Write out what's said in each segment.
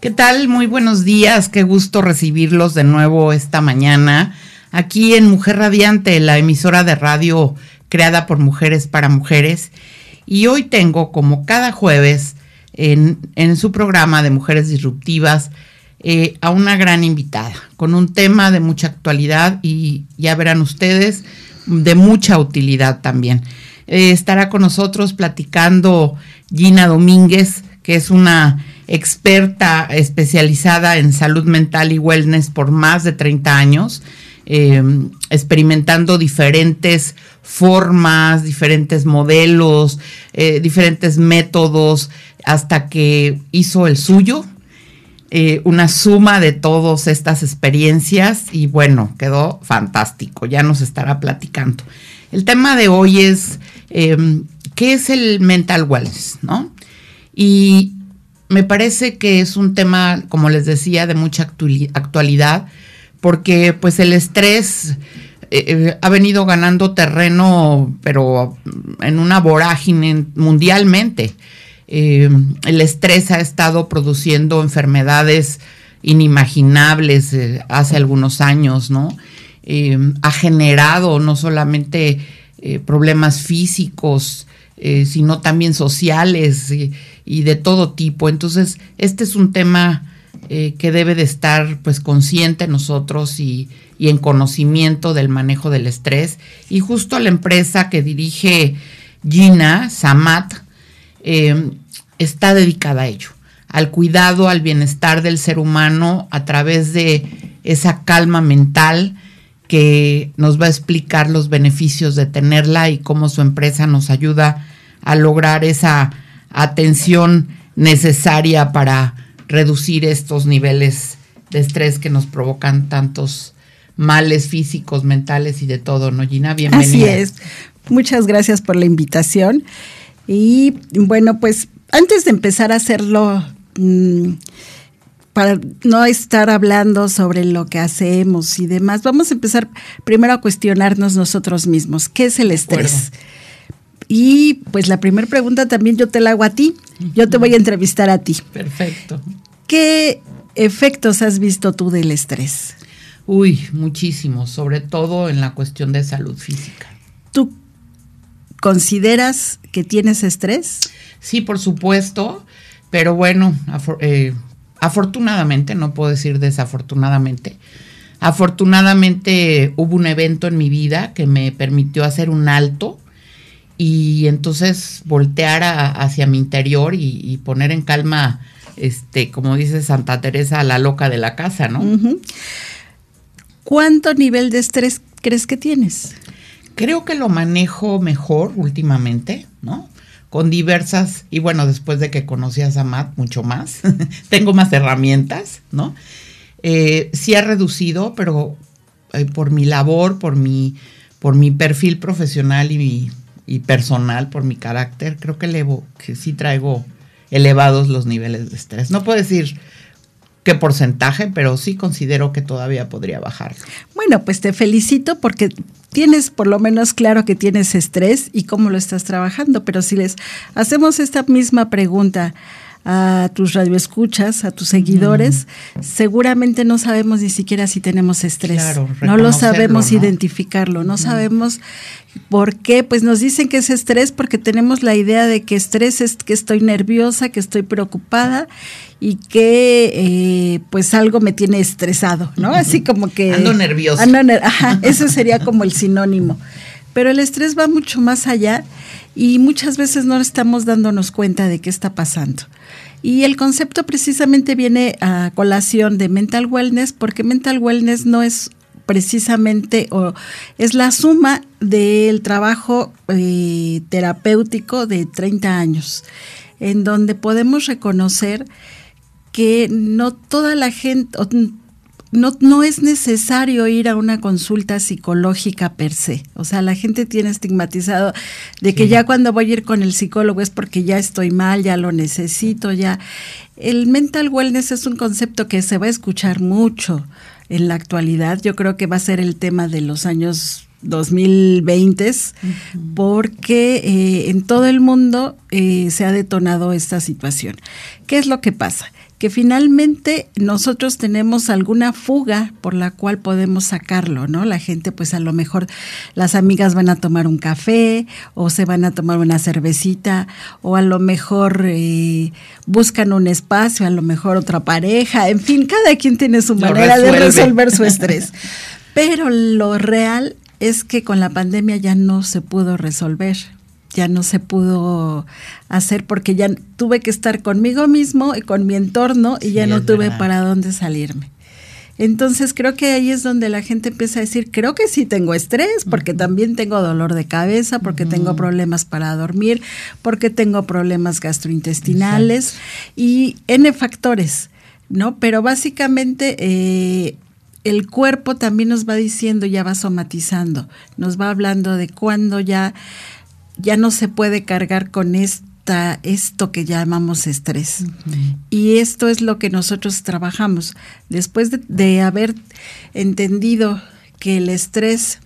¿Qué tal? Muy buenos días, qué gusto recibirlos de nuevo esta mañana aquí en Mujer Radiante, la emisora de radio creada por mujeres para mujeres. Y hoy tengo, como cada jueves, en, su programa de Mujeres Disruptivas, eh, a una gran invitada, con un tema de mucha actualidad y ya verán ustedes, de mucha utilidad también. Eh, estará con nosotros platicando Gina Domínguez, que es una experta especializada en salud mental y wellness por más de 30 años, eh, experimentando diferentes formas, diferentes modelos, eh, diferentes métodos, hasta que hizo el suyo, eh, una suma de todas estas experiencias y bueno, quedó fantástico, ya nos estará platicando. El tema de hoy es, ¿qué es el mental wellness? ¿no? Y me parece que es un tema, como les decía, de mucha actualidad, porque pues el estrés eh, eh, ha venido ganando terreno, pero en una vorágine mundialmente. Eh, el estrés ha estado produciendo enfermedades inimaginables hace algunos años, ¿no? ha generado no solamente problemas físicos, sino también sociales y de todo tipo. Entonces, este es un tema eh, que debe de estar pues consciente nosotros y, en conocimiento del manejo del estrés. Y justo la empresa que dirige Gina, Samat, eh, está dedicada a ello, al cuidado, al bienestar del ser humano a través de esa calma mental que nos va a explicar los beneficios de tenerla y cómo su empresa nos ayuda a lograr esa atención necesaria para reducir estos niveles de estrés que nos provocan tantos males físicos, mentales y de todo, ¿no, Gina? Bienvenida. Así es. Muchas gracias por la invitación. Y bueno, pues antes de empezar a hacerlo, mm, para no estar hablando sobre lo que hacemos y demás, vamos a empezar primero a cuestionarnos nosotros mismos. ¿Qué es el estrés? Y pues la primera pregunta también yo te la hago a ti. Yo te voy a entrevistar a ti. Perfecto. ¿Qué efectos has visto tú del estrés? Uy, muchísimos, sobre todo en la cuestión de salud física. ¿Tú consideras que tienes estrés? Sí, por supuesto, pero bueno, eh, afortunadamente, no puedo decir desafortunadamente, afortunadamente hubo un evento en mi vida que me permitió hacer un alto y entonces voltear hacia mi interior y, poner en calma, este, como dice Santa Teresa, a la loca de la casa, ¿no? ¿Cuánto nivel de estrés crees que tienes? Creo que lo manejo mejor últimamente, ¿no? Con diversas, y bueno, después de que conocí a Samat, mucho más, tengo más herramientas, ¿no? Eh, sí ha reducido, pero eh, por mi labor, por mi, por mi perfil profesional y mi y personal por mi carácter, creo que elevo, que sí traigo elevados los niveles de estrés. No puedo decir qué porcentaje, pero sí considero que todavía podría bajar. Bueno, pues te felicito porque tienes por lo menos claro que tienes estrés y cómo lo estás trabajando, pero si les hacemos esta misma pregunta a tus radioescuchas, a tus seguidores, seguramente no sabemos ni siquiera si tenemos estrés. no lo sabemos identificarlo, no sabemos por qué. Pues nos dicen que es estrés porque tenemos la idea de que estrés es que estoy nerviosa, que estoy preocupada y que eh, pues algo me tiene estresado, ¿no? Así como que... Ando nerviosa. ajá, eso sería como el sinónimo. Pero el estrés va mucho más allá y muchas veces no estamos dándonos cuenta de qué está pasando. Y el concepto precisamente viene a colación de mental wellness, porque mental wellness no es precisamente o es la suma del trabajo eh, terapéutico de 30 años, en donde podemos reconocer que no toda la gente, no, no es necesario ir a una consulta psicológica per se. O sea, la gente tiene estigmatizado de que ya cuando voy a ir con el psicólogo es porque ya estoy mal, ya lo necesito, ya. El mental wellness es un concepto que se va a escuchar mucho en la actualidad. Yo creo que va a ser el tema de los años 2020 porque eh, en todo el mundo eh, se ha detonado esta situación. ¿Qué es lo que pasa? Que finalmente nosotros tenemos alguna fuga por la cual podemos sacarlo, ¿no? La gente, pues a lo mejor las amigas van a tomar un café o se van a tomar una cervecita o a lo mejor eh, buscan un espacio, a lo mejor otra pareja, en fin, cada quien tiene su manera de resolver su estrés. Pero lo real es que con la pandemia ya no se pudo resolver ya no se pudo hacer porque ya tuve que estar conmigo mismo y con mi entorno y ya no tuve para dónde salirme. Entonces creo que ahí es donde la gente empieza a decir, creo que sí tengo estrés, porque también tengo dolor de cabeza, porque tengo problemas para dormir, porque tengo problemas gastrointestinales y N factores, ¿no? Pero básicamente eh, el cuerpo también nos va diciendo, ya va somatizando, nos va hablando de cuándo ya ya no se puede cargar con esta, esto que llamamos estrés. Y esto es lo que nosotros trabajamos. Después de, haber entendido que el estrés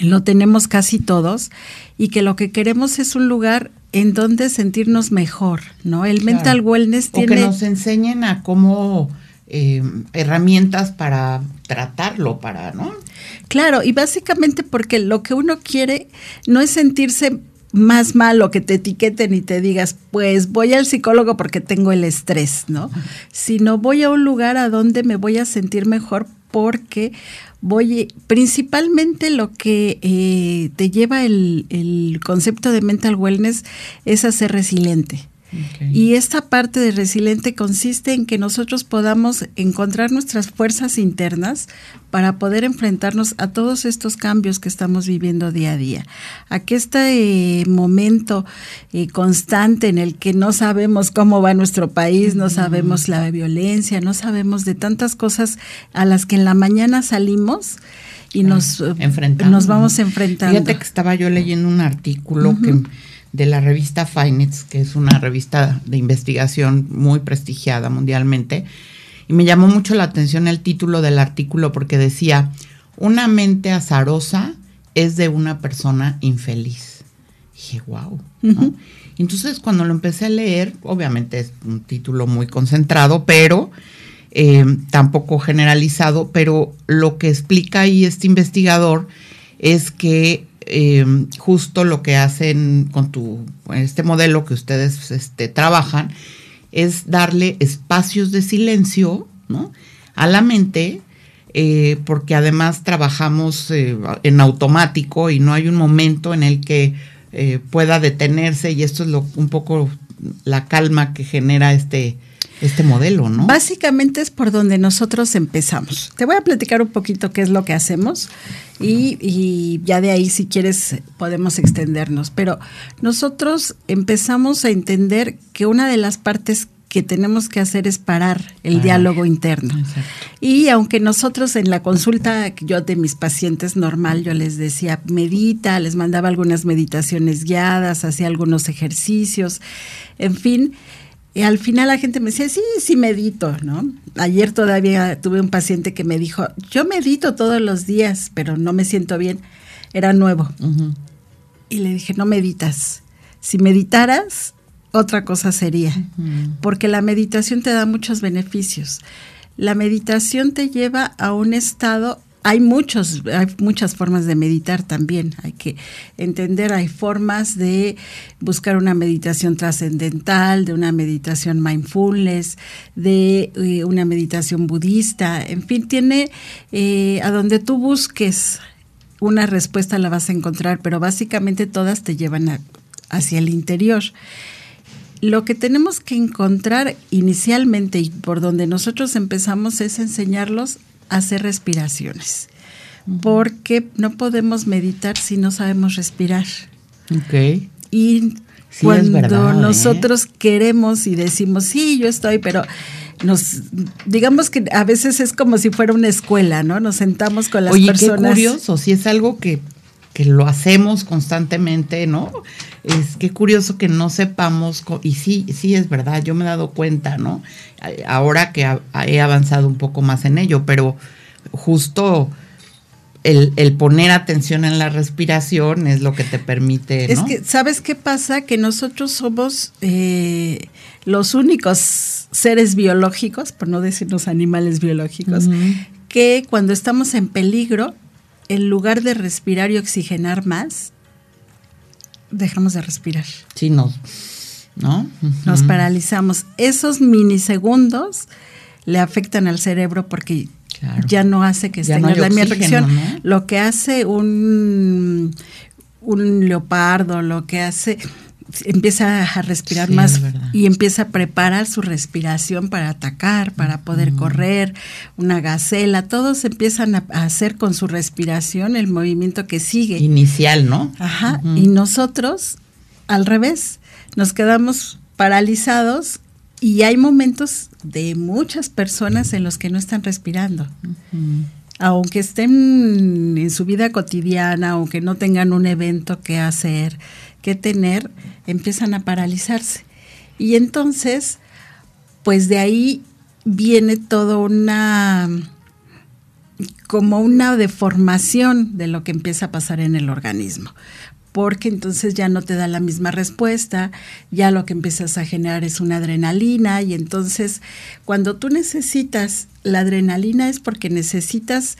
lo tenemos casi todos y que lo que queremos es un lugar en donde sentirnos mejor, ¿no? El mental wellness tiene... O que nos enseñen a cómo... Eh, herramientas para tratarlo, para, ¿no? Claro, y básicamente porque lo que uno quiere no es sentirse más malo que te etiqueten y te digas, pues voy al psicólogo porque tengo el estrés, ¿no? Sino voy a un lugar a donde me voy a sentir mejor porque voy, principalmente lo que eh, te lleva el, el concepto de mental wellness es a ser resiliente. Y esta parte de resiliente consiste en que nosotros podamos encontrar nuestras fuerzas internas para poder enfrentarnos a todos estos cambios que estamos viviendo día a día. A que este eh, momento eh, constante en el que no sabemos cómo va nuestro país, no sabemos la violencia, no sabemos de tantas cosas a las que en la mañana salimos y nos, nos vamos enfrentando. Fíjate que estaba yo leyendo un artículo que de la revista Finance, que es una revista de investigación muy prestigiada mundialmente, y me llamó mucho la atención el título del artículo porque decía, una mente azarosa es de una persona infeliz. Y dije, wow. Entonces cuando lo empecé a leer, obviamente es un título muy concentrado, pero eh, tampoco generalizado, pero lo que explica ahí este investigador es que eh, justo lo que hacen con tu este modelo que ustedes este, trabajan es darle espacios de silencio ¿no? a la mente eh, porque además trabajamos eh, en automático y no hay un momento en el que pueda detenerse y esto es lo, un poco la calma que genera este, este modelo, ¿no? Básicamente es por donde nosotros empezamos. Te voy a platicar un poquito qué es lo que hacemos y, ya de ahí, si quieres, podemos extendernos. Pero nosotros empezamos a entender que una de las partes que tenemos que hacer es parar el diálogo interno. Y aunque nosotros en la consulta yo de mis pacientes normal, yo les decía, medita, les mandaba algunas meditaciones guiadas, hacía algunos ejercicios, en fin, y al final la gente me decía, sí, sí medito, ¿no? Ayer todavía tuve un paciente que me dijo, yo medito todos los días, pero no me siento bien. Era nuevo. Y le dije, no meditas. Si meditaras, otra cosa sería, porque la meditación te da muchos beneficios. La meditación te lleva a un estado hay muchos, hay muchas formas de meditar también. Hay que entender, hay formas de buscar una meditación trascendental, de una meditación mindfulness, de eh, una meditación budista. En fin, tiene eh, a donde tú busques una respuesta la vas a encontrar, pero básicamente todas te llevan hacia el interior. Lo que tenemos que encontrar inicialmente y por donde nosotros empezamos es enseñarlos hacer respiraciones, porque no podemos meditar si no sabemos respirar. Ok. Y cuando ¿eh? nosotros queremos y decimos, sí, yo estoy, pero nos, digamos que a veces es como si fuera una escuela, ¿no? Nos sentamos con las Oye, personas. qué curioso, si es algo que, que lo hacemos constantemente, ¿no? Es que curioso que no sepamos, y sí, sí es verdad, yo me he dado cuenta, ¿no? Ahora que he avanzado un poco más en ello, pero justo el, el, poner atención en la respiración es lo que te permite. ¿no? Es que, ¿sabes qué pasa? Que nosotros somos eh, los únicos seres biológicos, por no decirnos animales biológicos, uh -huh. que cuando estamos en peligro, en lugar de respirar y oxigenar más, dejamos de respirar. Sí, nos, ¿no? Uh -huh. Nos paralizamos. Esos minisegundos le afectan al cerebro porque Claro. ya no hace que esté en la misma reacción. ¿no? Lo que hace un, un leopardo, lo que hace, empieza a respirar Sí, más y empieza a preparar su respiración para atacar, para poder correr, una gacela, todos empiezan a, hacer con su respiración el movimiento que sigue. Inicial, ¿no? Ajá, y nosotros, al revés, nos quedamos paralizados y hay momentos de muchas personas en los que no están respirando. Aunque estén en su vida cotidiana, aunque no tengan un evento que hacer, que tener, empiezan a paralizarse. Y entonces, pues de ahí viene toda una como una deformación de lo que empieza a pasar en el organismo porque entonces ya no te da la misma respuesta, ya lo que empiezas a generar es una adrenalina y entonces cuando tú necesitas la adrenalina es porque necesitas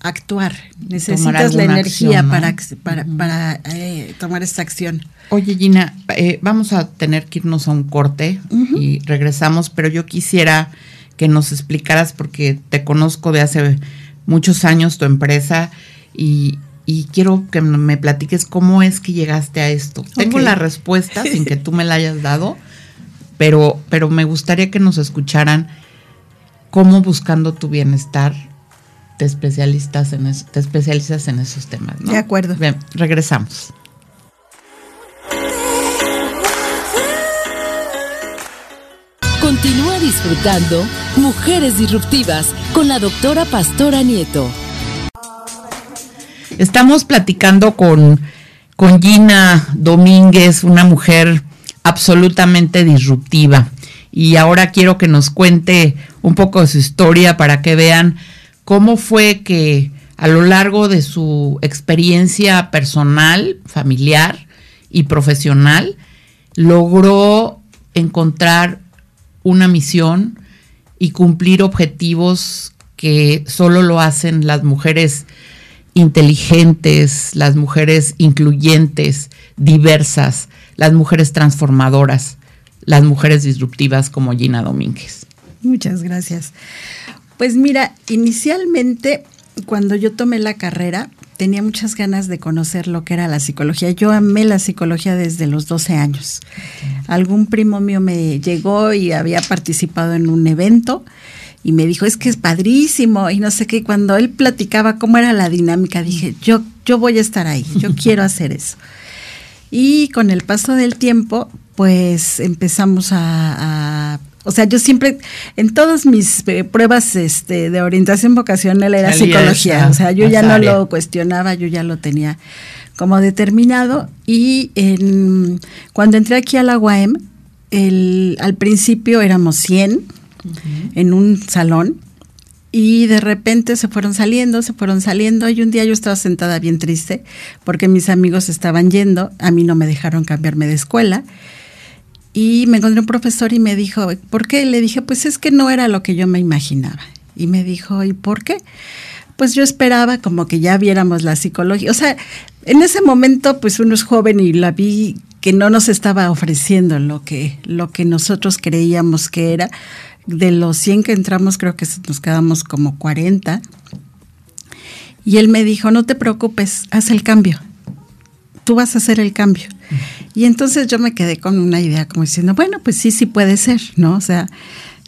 actuar, necesitas la energía acción, ¿no? para, para, para, eh, tomar esta acción. Oye, Gina, eh, vamos a tener que irnos a un corte y regresamos, pero yo quisiera que nos explicaras, porque te conozco de hace muchos años tu empresa y, y quiero que me platiques cómo es que llegaste a esto. Tengo la respuesta sin que tú me la hayas dado, pero, pero me gustaría que nos escucharan cómo buscando tu bienestar te especialistas en eso- te especializas en esos temas, ¿no? De acuerdo. Bien, regresamos. Continúa disfrutando Mujeres Disruptivas con la doctora Pastora Nieto. Estamos platicando con, con Gina Domínguez, una mujer absolutamente disruptiva. Y ahora quiero que nos cuente un poco de su historia para que vean cómo fue que a lo largo de su experiencia personal, familiar y profesional, logró encontrar una misión y cumplir objetivos que solo lo hacen las mujeres inteligentes, las mujeres incluyentes, diversas, las mujeres transformadoras, las mujeres disruptivas como Gina Domínguez. Muchas gracias. Pues mira, inicialmente cuando yo tomé la carrera tenía muchas ganas de conocer lo que era la psicología. Yo amé la psicología desde los 12 años. Algún primo mío me llegó y había participado en un evento y me dijo, es que es padrísimo y no sé qué. Cuando él platicaba cómo era la dinámica, dije, yo, yo voy a estar ahí, yo quiero hacer eso. Y con el paso del tiempo, pues empezamos a, a- o sea, yo siempre, en todas mis eh, pruebas este, de orientación vocacional era Salía psicología, esa- o sea, yo ya no área. lo cuestionaba, yo ya lo tenía como determinado. Y en- cuando entré aquí a la UAM, el, al principio éramos 100 en un salón y de repente se fueron saliendo, se fueron saliendo y un día yo estaba sentada bien triste porque mis amigos estaban yendo, a mí no me dejaron cambiarme de escuela y me encontré un profesor y me dijo, ¿por qué? Le dije, pues es que no era lo que yo me imaginaba. Y me dijo, ¿y por qué? Pues yo esperaba como que ya viéramos la psicología. O sea, en ese momento pues uno es joven y la vi que no nos estaba ofreciendo lo que, lo que nosotros creíamos que era. De los 100 que entramos creo que nos quedamos como 40. Y él me dijo, no te preocupes, haz el cambio. Tú vas a hacer el cambio. Y entonces yo me quedé con una idea como diciendo, bueno, pues sí, sí puede ser, ¿no? O sea,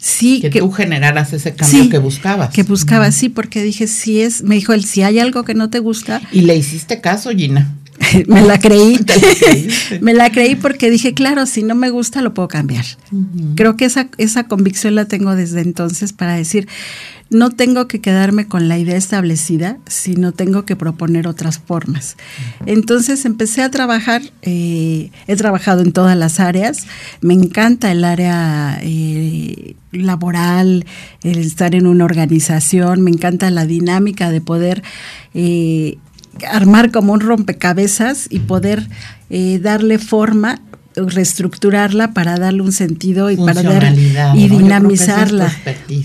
sí Que, tú generaras ese cambio sí, que buscabas. Que buscaba, sí, porque dije, si es, me dijo él, si hay algo que no te gusta, Y le hiciste caso, Gina. me la creí. me la creí porque dije, claro, si no me gusta lo puedo cambiar. Creo que esa, esa convicción la tengo desde entonces para decir, no tengo que quedarme con la idea establecida, sino tengo que proponer otras formas. Entonces empecé a trabajar, eh, he trabajado en todas las áreas, me encanta el área eh, laboral, el estar en una organización, me encanta la dinámica de poder eh, armar como un rompecabezas y poder darle forma reestructurarla para darle un sentido y para dar y dinamizarla.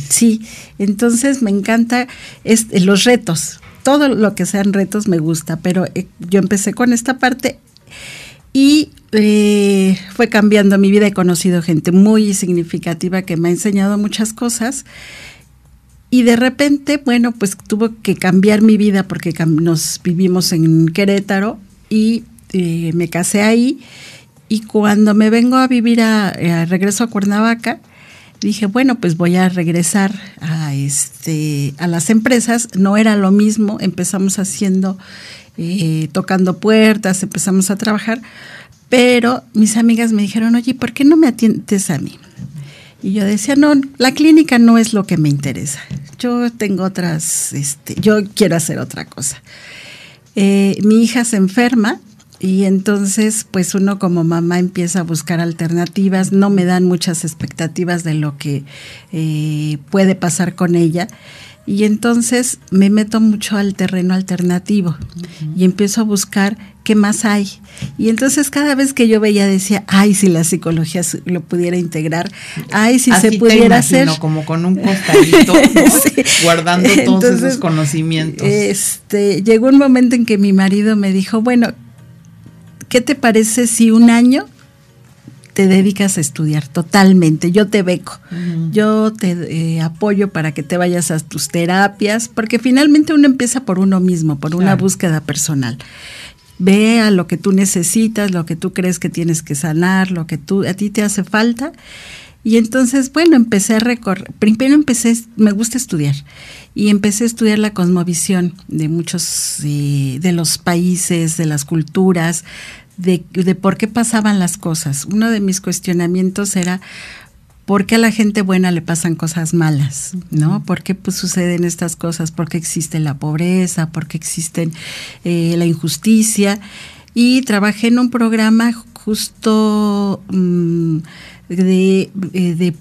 sí, entonces me encanta los retos. Todo lo que sean retos me gusta, pero eh, yo empecé con esta parte y eh, fue cambiando mi vida. He conocido gente muy significativa que me ha enseñado muchas cosas. Y de repente, bueno, pues tuvo que cambiar mi vida porque nos vivimos en Querétaro y eh, me casé ahí y cuando me vengo a vivir a, regreso a Cuernavaca, dije, bueno, pues voy a regresar a este a las empresas, no era lo mismo, empezamos haciendo eh, tocando puertas, empezamos a trabajar, pero mis amigas me dijeron, "Oye, ¿por qué no me atiendes a mí?" Y yo decía, "No, la clínica no es lo que me interesa. Yo tengo otras este, yo quiero hacer otra cosa." Eh, mi hija se enferma y entonces, pues uno como mamá empieza a buscar alternativas, no me dan muchas expectativas de lo que eh, puede pasar con ella. Y entonces me meto mucho al terreno alternativo y empiezo a buscar qué más hay. Y entonces cada vez que yo veía decía, ay, si la psicología lo pudiera integrar, ay, si se pudiera hacer. Como con un costalito, guardando todos esos conocimientos. Este, llegó un momento en que mi marido me dijo, bueno, ¿qué te parece si un año te dedicas a estudiar totalmente? Yo te beco, yo te eh, apoyo para que te vayas a tus terapias, porque finalmente uno empieza por uno mismo, por una búsqueda personal. Ve a lo que tú necesitas, lo que tú crees que tienes que sanar, lo que tú, a ti te hace falta. Y entonces, bueno, empecé a recorrer. Primero empecé, me gusta estudiar y empecé a estudiar la cosmovisión de muchos eh, de los países, de las culturas, de, por qué pasaban las cosas. Uno de mis cuestionamientos era por qué a la gente buena le pasan cosas malas, ¿no? ¿Por qué pues, suceden estas cosas? ¿Por qué existe la pobreza? ¿Por qué existe eh, la injusticia? Y trabajé en un programa justo mm, de, eh, de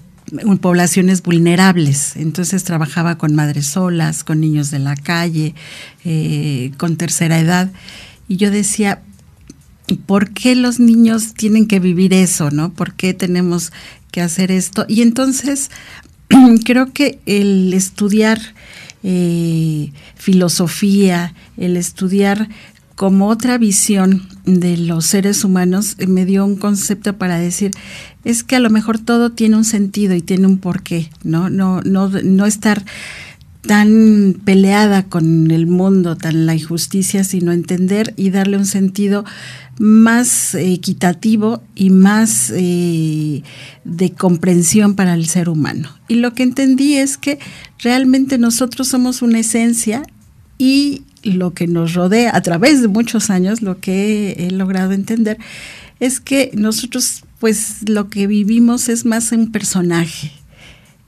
poblaciones vulnerables. Entonces trabajaba con madres solas, con niños de la calle, eh, con tercera edad. Y yo decía, ¿por qué los niños tienen que vivir eso? ¿No? ¿Por qué tenemos que hacer esto? Y entonces creo que el estudiar eh, filosofía, el estudiar como otra visión de los seres humanos, me dio un concepto para decir, es que a lo mejor todo tiene un sentido y tiene un porqué, ¿no? No, no, no estar tan peleada con el mundo, tan la injusticia, sino entender y darle un sentido más equitativo y más eh, de comprensión para el ser humano. Y lo que entendí es que realmente nosotros somos una esencia y lo que nos rodea a través de muchos años, lo que he logrado entender, es que nosotros pues lo que vivimos es más un personaje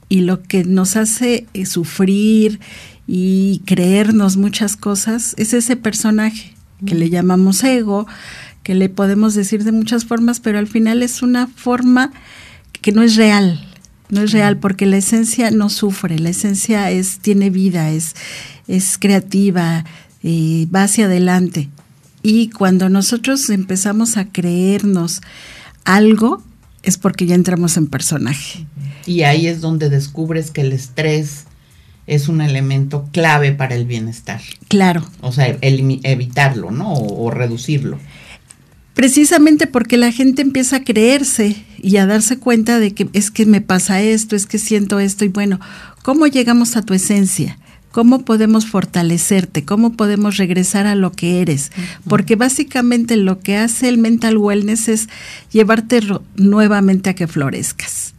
y lo que nos hace eh, sufrir y creernos muchas cosas es ese personaje que le llamamos ego, que le podemos decir de muchas formas, pero al final es una forma que no es real, no es real porque la esencia no sufre, la esencia es tiene vida, es es creativa, eh, va hacia adelante. Y cuando nosotros empezamos a creernos algo, es porque ya entramos en personaje. Y ahí es donde descubres que el estrés es un elemento clave para el bienestar. Claro. O sea, evitarlo, ¿no? O, reducirlo. Precisamente porque la gente empieza a creerse y a darse cuenta de que es que me pasa esto, es que siento esto y bueno, ¿cómo llegamos a tu esencia? ¿Cómo podemos fortalecerte? ¿Cómo podemos regresar a lo que eres? Porque básicamente lo que hace el mental wellness es llevarte nuevamente a que florezcas.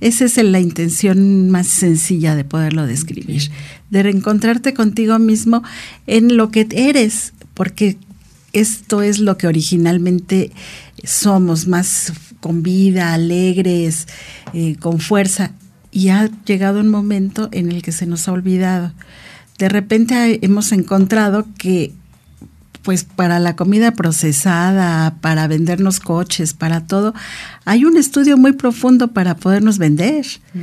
Esa es la intención más sencilla de poderlo describir, de reencontrarte contigo mismo en lo que eres, porque esto es lo que originalmente somos, más con vida, alegres, eh, con fuerza. Y ha llegado un momento en el que se nos ha olvidado. De repente hemos encontrado que pues para la comida procesada, para vendernos coches, para todo, hay un estudio muy profundo para podernos vender. Mm.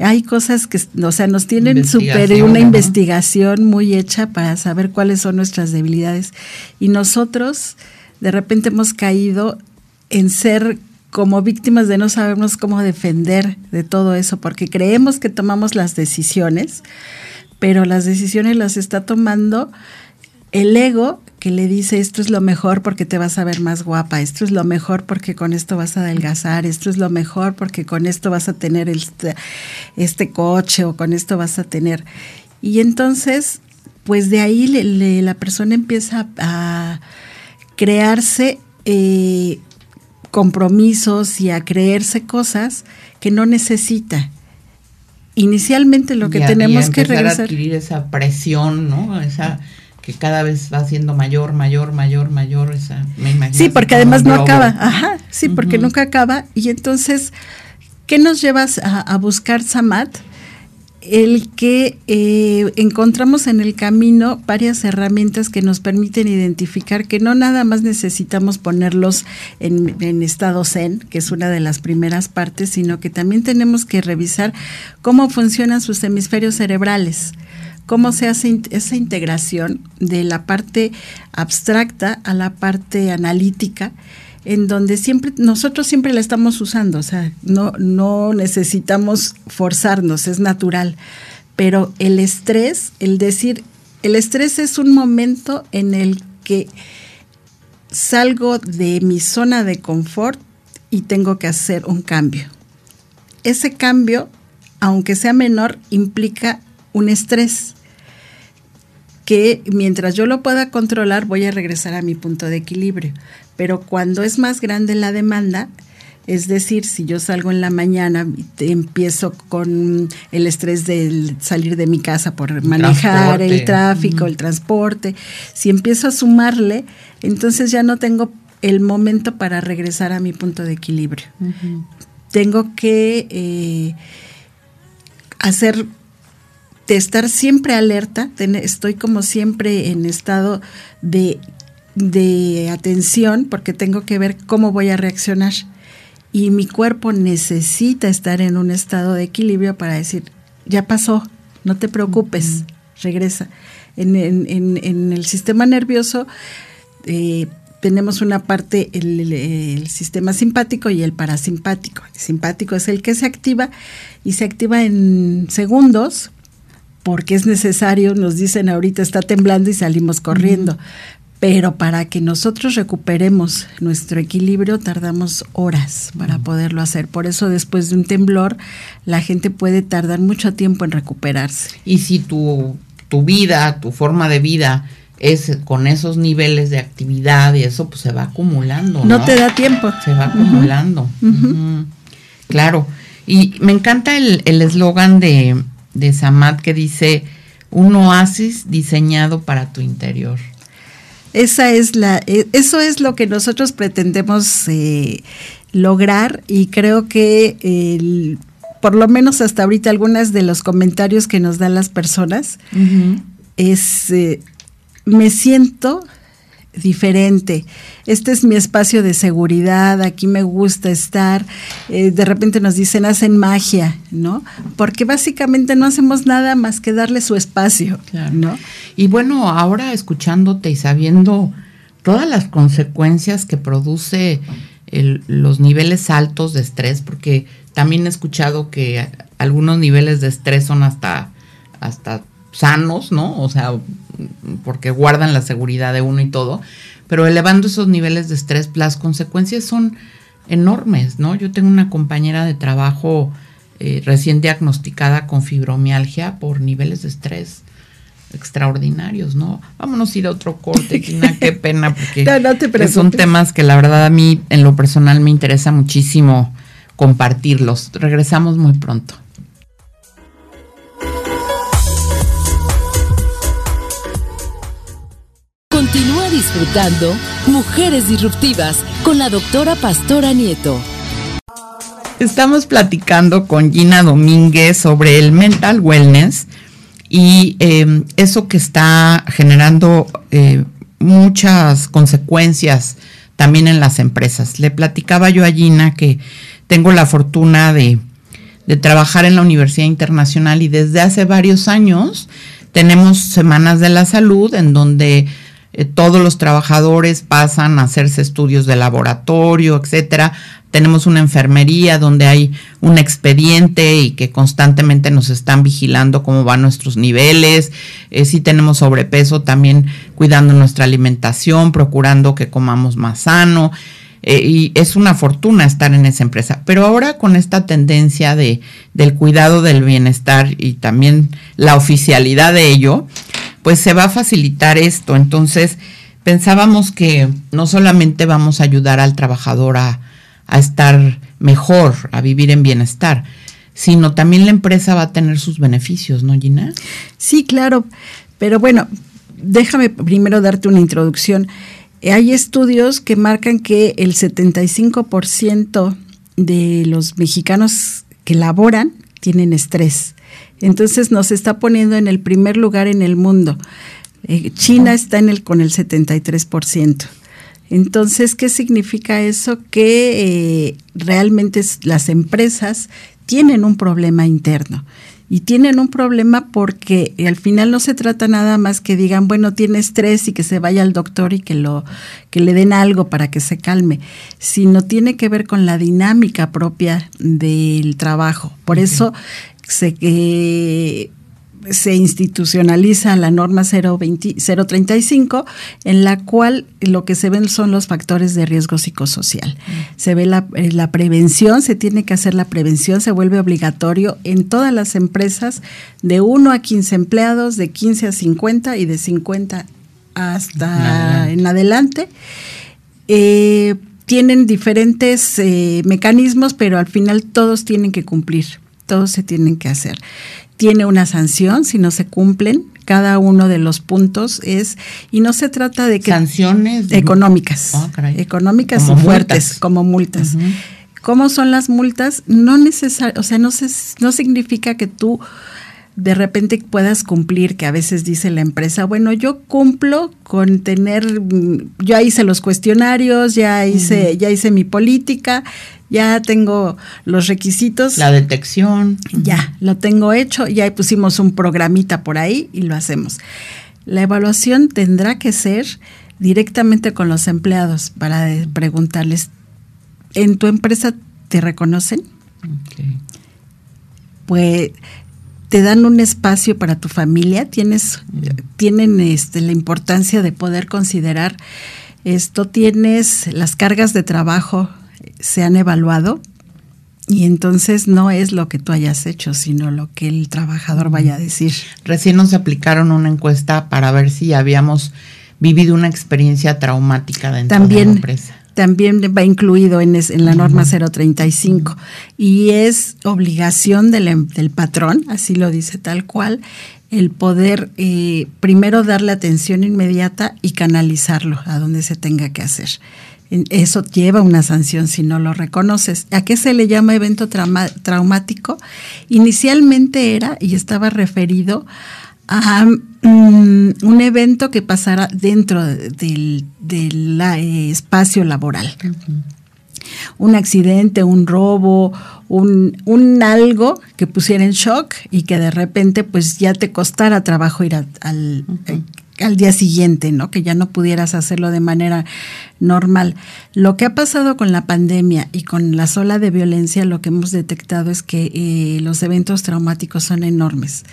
Hay cosas que, o sea, nos tienen super una investigación muy hecha para saber cuáles son nuestras debilidades. Y nosotros de repente hemos caído en ser como víctimas de no sabernos cómo defender de todo eso, porque creemos que tomamos las decisiones, pero las decisiones las está tomando el ego que le dice esto es lo mejor porque te vas a ver más guapa, esto es lo mejor porque con esto vas a adelgazar, esto es lo mejor porque con esto vas a tener este, este coche o con esto vas a tener. Y entonces, pues de ahí la persona empieza a crearse eh, compromisos y a creerse cosas que no necesita. Inicialmente lo que tenemos que regresar. a adquirir esa presión, ¿no? Esa que cada vez va siendo mayor, mayor, mayor, mayor esa, Sí, porque además no acaba, ajá, sí, porque nunca acaba. Y entonces ¿qué nos llevas a, buscar Samat? El que eh, encontramos en el camino varias herramientas que nos permiten identificar que no nada más necesitamos ponerlos en, en estado zen, que es una de las primeras partes, sino que también tenemos que revisar cómo funcionan sus hemisferios cerebrales cómo se hace esa integración de la parte abstracta a la parte analítica en donde siempre nosotros siempre la estamos usando, o sea, no no necesitamos forzarnos, es natural. Pero el estrés, el decir, el estrés es un momento en el que salgo de mi zona de confort y tengo que hacer un cambio. Ese cambio, aunque sea menor, implica un estrés que mientras yo lo pueda controlar voy a regresar a mi punto de equilibrio. Pero cuando es más grande la demanda, es decir, si yo salgo en la mañana, empiezo con el estrés de salir de mi casa por manejar el tráfico, el transporte, si empiezo a sumarle, entonces ya no tengo el momento para regresar a mi punto de equilibrio. Tengo que eh, hacer de estar siempre alerta, estoy como siempre en estado de, de atención porque tengo que ver cómo voy a reaccionar. Y mi cuerpo necesita estar en un estado de equilibrio para decir, ya pasó, no te preocupes, regresa. En, el sistema nervioso eh, tenemos una parte, el, el, sistema simpático y el parasimpático. El simpático es el que se activa y se activa en segundos porque es necesario, nos dicen ahorita está temblando y salimos corriendo. Pero para que nosotros recuperemos nuestro equilibrio tardamos horas para poderlo hacer. Por eso después de un temblor la gente puede tardar mucho tiempo en recuperarse. Y si tu, tu vida, tu forma de vida es con esos niveles de actividad y eso pues se va acumulando. No, te da tiempo. Se va acumulando. Claro. Y me encanta el eslogan de de Samat que dice un oasis diseñado para tu interior. Esa es la, e, eso es lo que nosotros pretendemos eh, lograr y creo que por lo menos hasta ahorita algunos de los comentarios que nos dan las personas es eh, me siento diferente. Este es mi espacio de seguridad, aquí me gusta estar. Eh, de repente nos dicen, hacen magia, ¿no? Porque básicamente no hacemos nada más que darle su espacio, ¿no? Y bueno, ahora escuchándote y sabiendo todas las consecuencias que produce los niveles altos de estrés, porque también he escuchado que algunos niveles de estrés son hasta, hasta sanos, ¿no? O sea, porque guardan la seguridad de uno y todo, pero elevando esos niveles de estrés, las consecuencias son enormes, ¿no? Yo tengo una compañera de trabajo eh, recién diagnosticada con fibromialgia por niveles de estrés extraordinarios, ¿no? Vámonos a ir a otro corte, Tina, qué pena, porque son temas que la verdad a mí en lo personal me interesa muchísimo compartirlos. Regresamos muy pronto. Disfrutando Mujeres Disruptivas con la doctora Pastora Nieto. Estamos platicando con Gina Domínguez sobre el mental wellness y eh, eso que está generando eh, muchas consecuencias también en las empresas. Le platicaba yo a Gina que tengo la fortuna de trabajar en la Universidad Internacional y desde hace varios años tenemos semanas de la salud en donde eh, todos los trabajadores pasan a hacerse estudios de laboratorio, etcétera. Tenemos una enfermería donde hay un expediente y que constantemente nos están vigilando cómo van nuestros niveles. Eh, si tenemos sobrepeso, también cuidando nuestra alimentación, procurando que comamos más sano. Eh, y es una fortuna estar en esa empresa. Pero ahora con esta tendencia de, del cuidado del bienestar y también la oficialidad de ello, pues se va a facilitar esto. Entonces, pensábamos que no solamente vamos a ayudar al trabajador a, a estar mejor, a vivir en bienestar, sino también la empresa va a tener sus beneficios, ¿no, Gina? Sí, claro. Pero bueno, déjame primero darte una introducción. Hay estudios que marcan que el 75% de los mexicanos que laboran tienen estrés. Entonces nos está poniendo en el primer lugar en el mundo. Eh, China está en el con el 73%. Entonces, ¿qué significa eso? Que eh, realmente las empresas tienen un problema interno y tienen un problema porque al final no se trata nada más que digan, bueno, tiene estrés y que se vaya al doctor y que lo que le den algo para que se calme, sino tiene que ver con la dinámica propia del trabajo. Por eso se eh, se institucionaliza la norma 020, 035, en la cual lo que se ven son los factores de riesgo psicosocial. Se ve la, eh, la, prevención, se tiene que hacer la prevención, se vuelve obligatorio en todas las empresas de 1 a 15 empleados, de 15 a 50 y de 50 hasta en adelante. Eh, tienen diferentes eh, mecanismos, pero al final todos tienen que cumplir, todos se tienen que hacer tiene una sanción si no se cumplen. Cada uno de los puntos es, y no se trata de que... Sanciones. Económicas. Oh, económicas y fuertes, como multas. ¿Cómo son las multas? No necesar, o sea, no, se, no significa que tú de repente puedas cumplir, que a veces dice la empresa, bueno, yo cumplo con tener, mm, ya hice los cuestionarios, ya hice, ya hice mi política, ya tengo los requisitos. La detección. Ya, lo tengo hecho, ya pusimos un programita por ahí y lo hacemos. La evaluación tendrá que ser directamente con los empleados para preguntarles, ¿en tu empresa te reconocen? Pues te dan un espacio para tu familia, tienes, tienen este, la importancia de poder considerar esto, tienes las cargas de trabajo, se han evaluado y entonces no es lo que tú hayas hecho, sino lo que el trabajador vaya a decir. Recién nos aplicaron una encuesta para ver si habíamos vivido una experiencia traumática dentro de la empresa también va incluido en, en la norma 035 y es obligación del, em, del, patrón, así lo dice tal cual, el poder eh, primero darle atención inmediata y canalizarlo a donde se tenga que hacer. Eso lleva una sanción si no lo reconoces. ¿A qué se le llama evento traumático? Inicialmente era y estaba referido a mm, un evento que pasara dentro del, eh, espacio laboral. Un accidente, un robo, un, un, algo que pusiera en shock y que de repente pues ya te costara trabajo ir al, eh, al día siguiente, ¿no? Que ya no pudieras hacerlo de manera normal. Lo que ha pasado con la pandemia y con la ola de violencia, lo que hemos detectado es que eh, los eventos traumáticos son enormes.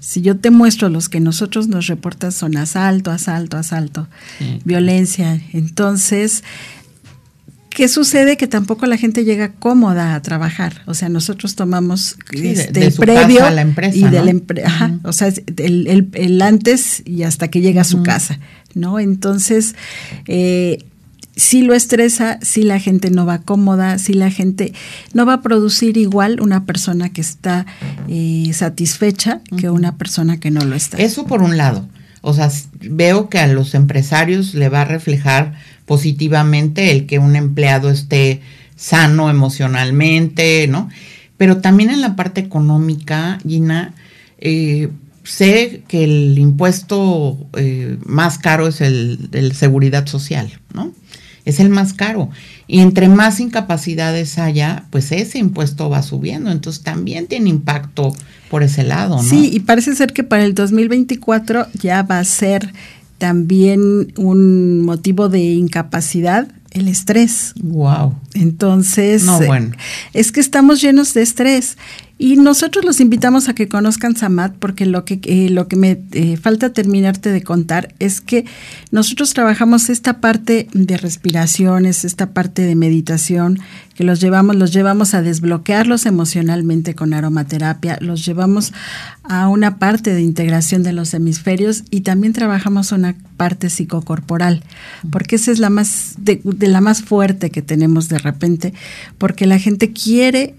Si yo te muestro los que nosotros nos reportan son asalto, asalto, asalto, violencia. Entonces, ¿qué sucede? Que tampoco la gente llega cómoda a trabajar. O sea, nosotros tomamos este, previo a la empresa, y del o sea, el, el, antes y hasta que llega a su casa, ¿no? Entonces, eh, si lo estresa, si la gente no va cómoda, si la gente no va a producir igual una persona que está eh, satisfecha que una persona que no lo está. Eso por un lado. O sea, veo que a los empresarios le va a reflejar positivamente el que un empleado esté sano emocionalmente, ¿no? Pero también en la parte económica, Gina, eh, sé que el impuesto eh, más caro es el de seguridad social, ¿no? Es el más caro. Y entre más incapacidades haya, pues ese impuesto va subiendo. Entonces también tiene impacto por ese lado, ¿no? Sí, y parece ser que para el 2024 ya va a ser también un motivo de incapacidad el estrés. Wow. Entonces, no, bueno. es que estamos llenos de estrés y nosotros los invitamos a que conozcan Samat porque lo que, eh, lo que me eh, falta terminarte de contar es que nosotros trabajamos esta parte de respiraciones, esta parte de meditación, que los llevamos, los llevamos a desbloquearlos emocionalmente con aromaterapia, los llevamos a una parte de integración de los hemisferios y también trabajamos una parte psicocorporal, porque esa es la más, de, de la más fuerte que tenemos de repente, porque la gente quiere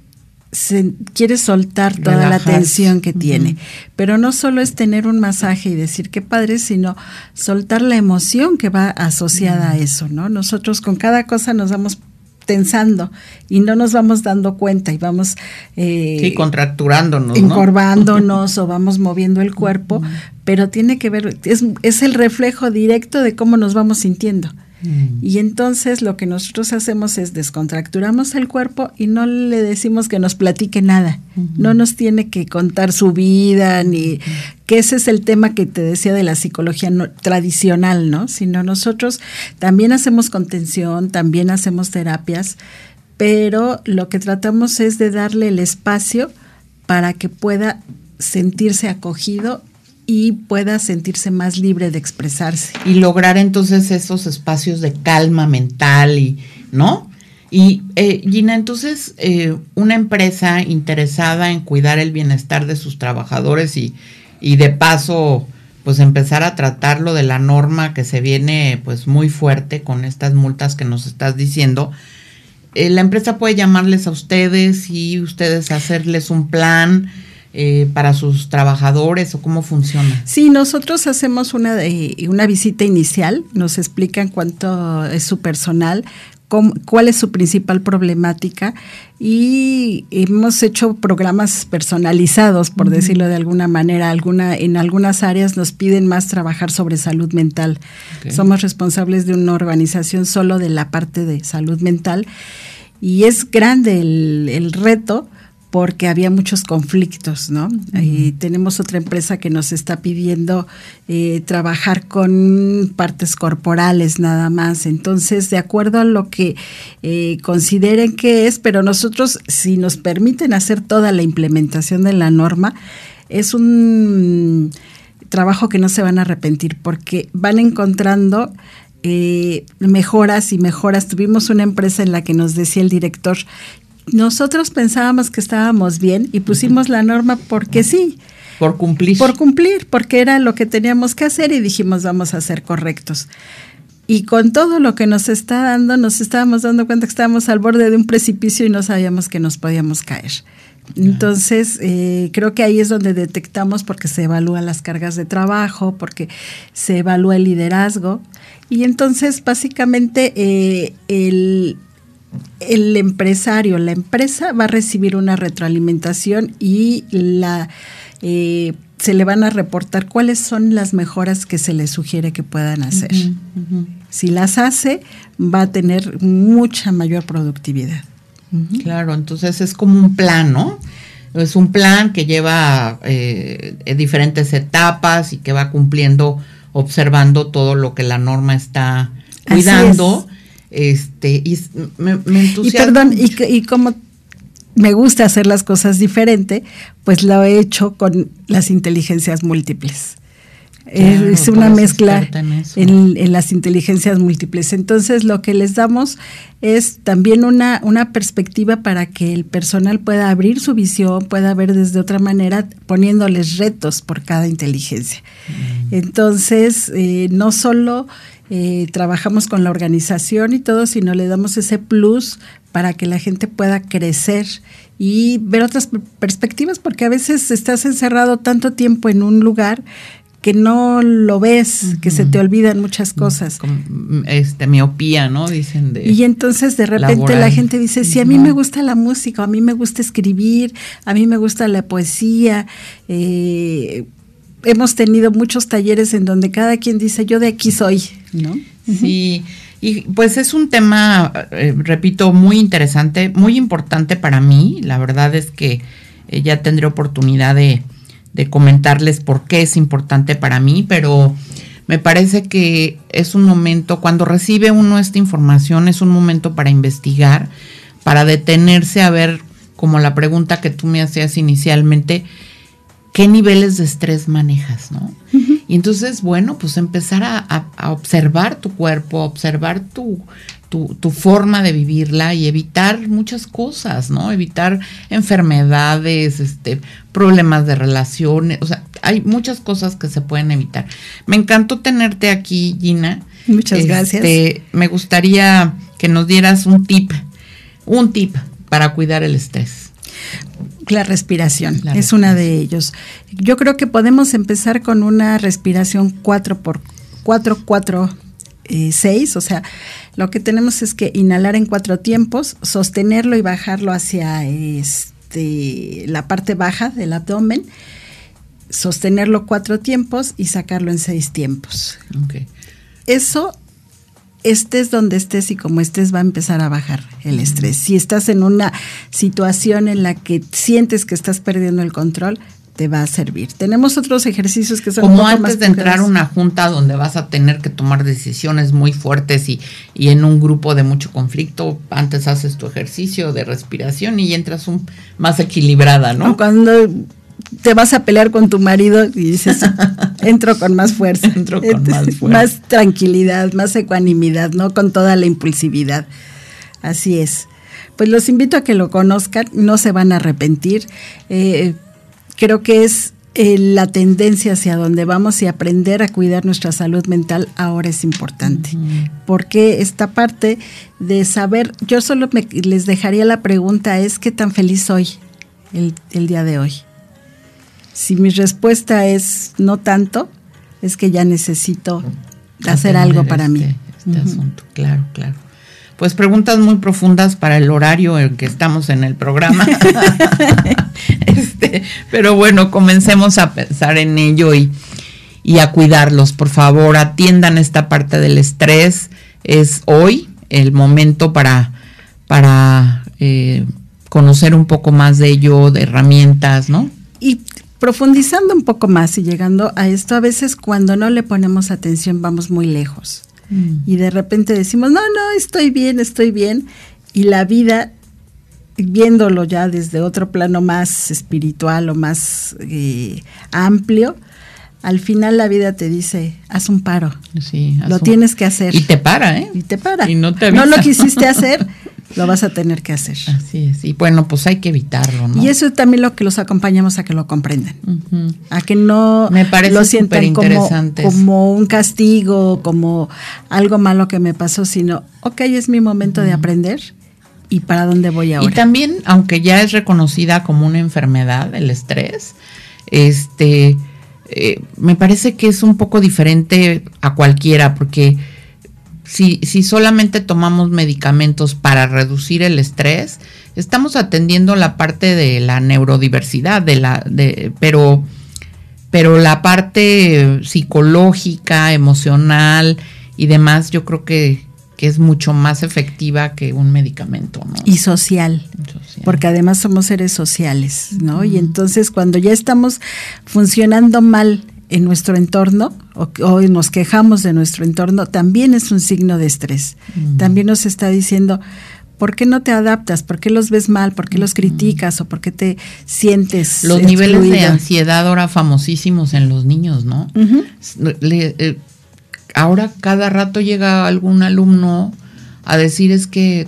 se quiere soltar toda la tensión que tiene. Pero no solo es tener un masaje y decir qué padre, sino soltar la emoción que va asociada a eso, ¿no? Nosotros con cada cosa nos vamos tensando y no nos vamos dando cuenta y vamos eh, contracturándonos encorvándonos o vamos moviendo el cuerpo pero tiene que ver es, es el reflejo directo de cómo nos vamos sintiendo Mm. Y entonces lo que nosotros hacemos es descontracturamos el cuerpo y no le decimos que nos platique nada. No nos tiene que contar su vida ni que ese es el tema que te decía de la psicología tradicional, ¿no? Sino nosotros también hacemos contención, también hacemos terapias, pero lo que tratamos es de darle el espacio para que pueda sentirse acogido y pueda sentirse más libre de expresarse. Y lograr entonces esos espacios de calma mental y, ¿no? Y eh, Gina, entonces eh, una empresa interesada en cuidar el bienestar de sus trabajadores y, y de paso pues empezar a tratarlo de la norma que se viene pues muy fuerte con estas multas que nos estás diciendo, eh, la empresa puede llamarles a ustedes y ustedes hacerles un plan eh, para sus trabajadores o cómo funciona? Sí, nosotros hacemos una, una visita inicial, nos explican cuánto es su personal, cuál es su principal problemática y hemos hecho programas personalizados, por decirlo de alguna manera. Alguna, en algunas áreas nos piden más trabajar sobre salud mental. Somos responsables de una organización solo de la parte de salud mental y es grande el, el reto porque había muchos conflictos, ¿no? Y tenemos otra empresa que nos está pidiendo eh, trabajar con partes corporales nada más. Entonces, de acuerdo a lo que eh, consideren que es, pero nosotros, si nos permiten hacer toda la implementación de la norma, es un trabajo que no se van a arrepentir porque van encontrando eh, mejoras y mejoras. Tuvimos una empresa en la que nos decía el director nosotros pensábamos que estábamos bien y pusimos la norma porque sí. Por cumplir. Por cumplir, porque era lo que teníamos que hacer y dijimos vamos a ser correctos. Y con todo lo que nos está dando, nos estábamos dando cuenta que estábamos al borde de un precipicio y no sabíamos que nos podíamos caer. Entonces, eh, creo que ahí es donde detectamos porque se evalúan las cargas de trabajo, porque se evalúa el liderazgo. Y entonces, básicamente, eh, el, el empresario, la empresa va a recibir una retroalimentación y la eh, se le van a reportar cuáles son las mejoras que se le sugiere que puedan hacer. Si las hace, va a tener mucha mayor productividad. Claro, entonces es como un plan, ¿no? Es un plan que lleva eh, diferentes etapas y que va cumpliendo, observando todo lo que la norma está cuidando este, y me, entusiasma. Y perdón, y, como me gusta hacer las cosas diferente, pues lo he hecho con las inteligencias múltiples. es una mezcla en, las inteligencias múltiples. Entonces, lo que les damos es también una, una perspectiva para que el personal pueda abrir su visión, pueda ver desde otra manera, poniéndoles retos por cada inteligencia. Mm. Entonces, eh, no solo eh, trabajamos con la organización y todo, sino le damos ese plus para que la gente pueda crecer y ver otras perspectivas, porque a veces estás encerrado tanto tiempo en un lugar que no lo ves, que se te olvidan muchas cosas. este, miopía, ¿no? Dicen de. Y entonces de repente la gente dice: Si a mí me gusta la música, a mí me gusta escribir, a mí me gusta la poesía. Eh, hemos tenido muchos talleres en donde cada quien dice: Yo de aquí soy, ¿no? Sí. Y pues es un tema, eh, repito, muy interesante, muy importante para mí. La verdad es que eh, ya tendré oportunidad de, de comentarles por qué es importante para mí, pero me parece que es un momento, cuando recibe uno esta información, es un momento para investigar, para detenerse a ver, como la pregunta que tú me hacías inicialmente, qué niveles de estrés manejas, ¿no? Y entonces, bueno, pues empezar a, a, observar tu cuerpo, observar tu, tu, forma de vivirla y evitar muchas cosas, ¿no? Evitar enfermedades, este, problemas de relaciones, o sea, hay muchas cosas que se pueden evitar. Me encantó tenerte aquí, Gina. Muchas este, gracias. Me gustaría que nos dieras un tip, un tip para cuidar el estrés. La respiración es una de ellos. Yo creo que podemos empezar con una respiración 4 por 4 4 6, o sea, lo que tenemos es que inhalar en cuatro tiempos, sostenerlo y bajarlo hacia este, la parte baja del abdomen, sostenerlo cuatro tiempos y sacarlo en seis tiempos. Eso estés donde estés y como estés va a empezar a bajar el estrés. Si estás en una situación en la que sientes que estás perdiendo el control, te va a servir. Tenemos otros ejercicios que son como antes de entrar a una junta donde vas a tener que tomar decisiones muy fuertes y, y, en un grupo de mucho conflicto, antes haces tu ejercicio de respiración y entras un, más equilibrada, ¿no? Cuando te vas a pelear con tu marido y dices, entro con más fuerza, entro con más fuerza. Más tranquilidad, más ecuanimidad, no con toda la impulsividad. Así es. Pues los invito a que lo conozcan, no se van a arrepentir. Eh, creo que es eh, la tendencia hacia donde vamos y aprender a cuidar nuestra salud mental ahora es importante. Porque esta parte de saber, yo solo me, les dejaría la pregunta, es qué tan feliz soy el, el día de hoy. Si mi respuesta es no tanto, es que ya necesito hacer algo para este, mí. Este asunto, claro, claro pues preguntas muy profundas para el horario en que estamos en el programa. este, pero bueno, comencemos a pensar en ello y, y, a cuidarlos. Por favor, atiendan esta parte del estrés. Es hoy el momento para, para eh, conocer un poco más de ello, de herramientas, ¿no? Y profundizando un poco más y llegando a esto, a veces cuando no le ponemos atención vamos muy lejos. Y de repente decimos, no, no, estoy bien, estoy bien. Y la vida, viéndolo ya desde otro plano más espiritual o más eh, amplio, al final la vida te dice, haz un paro. Sí, lo tienes que hacer. Y te para, ¿eh? Y te para. Y no te No lo quisiste hacer, lo vas a tener que hacer. Así es. Y bueno, pues hay que evitarlo, ¿no? Y eso es también lo que los acompañamos a que lo comprendan. A que no me parece lo sientan como, como, un castigo, como algo malo que me pasó, sino, ok, es mi momento de aprender y para dónde voy ahora. Y también, aunque ya es reconocida como una enfermedad, el estrés, este, eh, me parece que es un poco diferente a cualquiera, porque si, si solamente tomamos medicamentos para reducir el estrés, estamos atendiendo la parte de la neurodiversidad, de la, de, pero, pero la parte psicológica, emocional y demás, yo creo que, que es mucho más efectiva que un medicamento. ¿no? Y social, social, porque además somos seres sociales, ¿no? Y entonces cuando ya estamos funcionando mal en nuestro entorno o, nos quejamos de nuestro entorno, también es un signo de estrés. También nos está diciendo, ¿por qué no te adaptas? ¿Por qué los ves mal? ¿Por qué los criticas? ¿O por qué te sientes... Los niveles de ansiedad ahora famosísimos en los niños, ¿no? Eh, ahora cada rato llega algún alumno a decir es que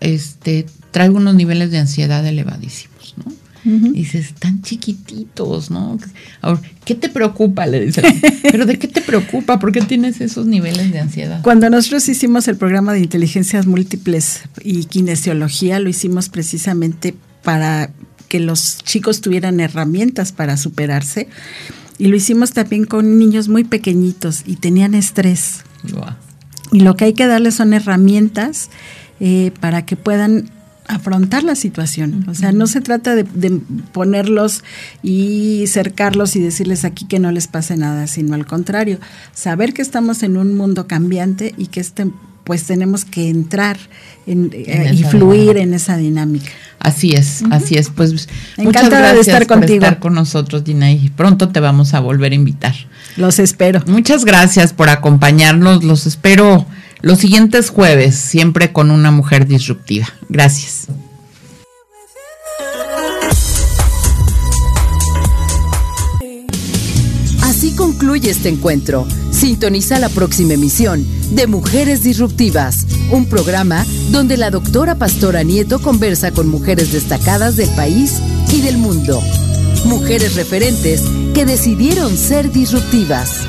este traigo unos niveles de ansiedad elevadísimos. Dices, tan chiquititos, ¿no? Ahora, ¿qué te preocupa? Le dice. ¿Pero de qué te preocupa? ¿Por qué tienes esos niveles de ansiedad? Cuando nosotros hicimos el programa de inteligencias múltiples y kinesiología, lo hicimos precisamente para que los chicos tuvieran herramientas para superarse. Y lo hicimos también con niños muy pequeñitos y tenían estrés. Y lo que hay que darles son herramientas eh, para que puedan afrontar la situación. O sea, no se trata de, ponerlos y cercarlos y decirles aquí que no les pase nada, sino al contrario, saber que estamos en un mundo cambiante y que este, pues tenemos que entrar en, eh, y fluir en esa dinámica. Así es, así es. Pues muchas gracias de estar por estar con nosotros, Dina, y pronto te vamos a volver a invitar. Los espero. Muchas gracias por acompañarnos. Los espero los siguientes jueves, siempre con una mujer disruptiva. Gracias. Así concluye este encuentro. Sintoniza la próxima emisión de Mujeres Disruptivas, un programa donde la doctora Pastora Nieto conversa con mujeres destacadas del país y del mundo. Mujeres referentes que decidieron ser disruptivas.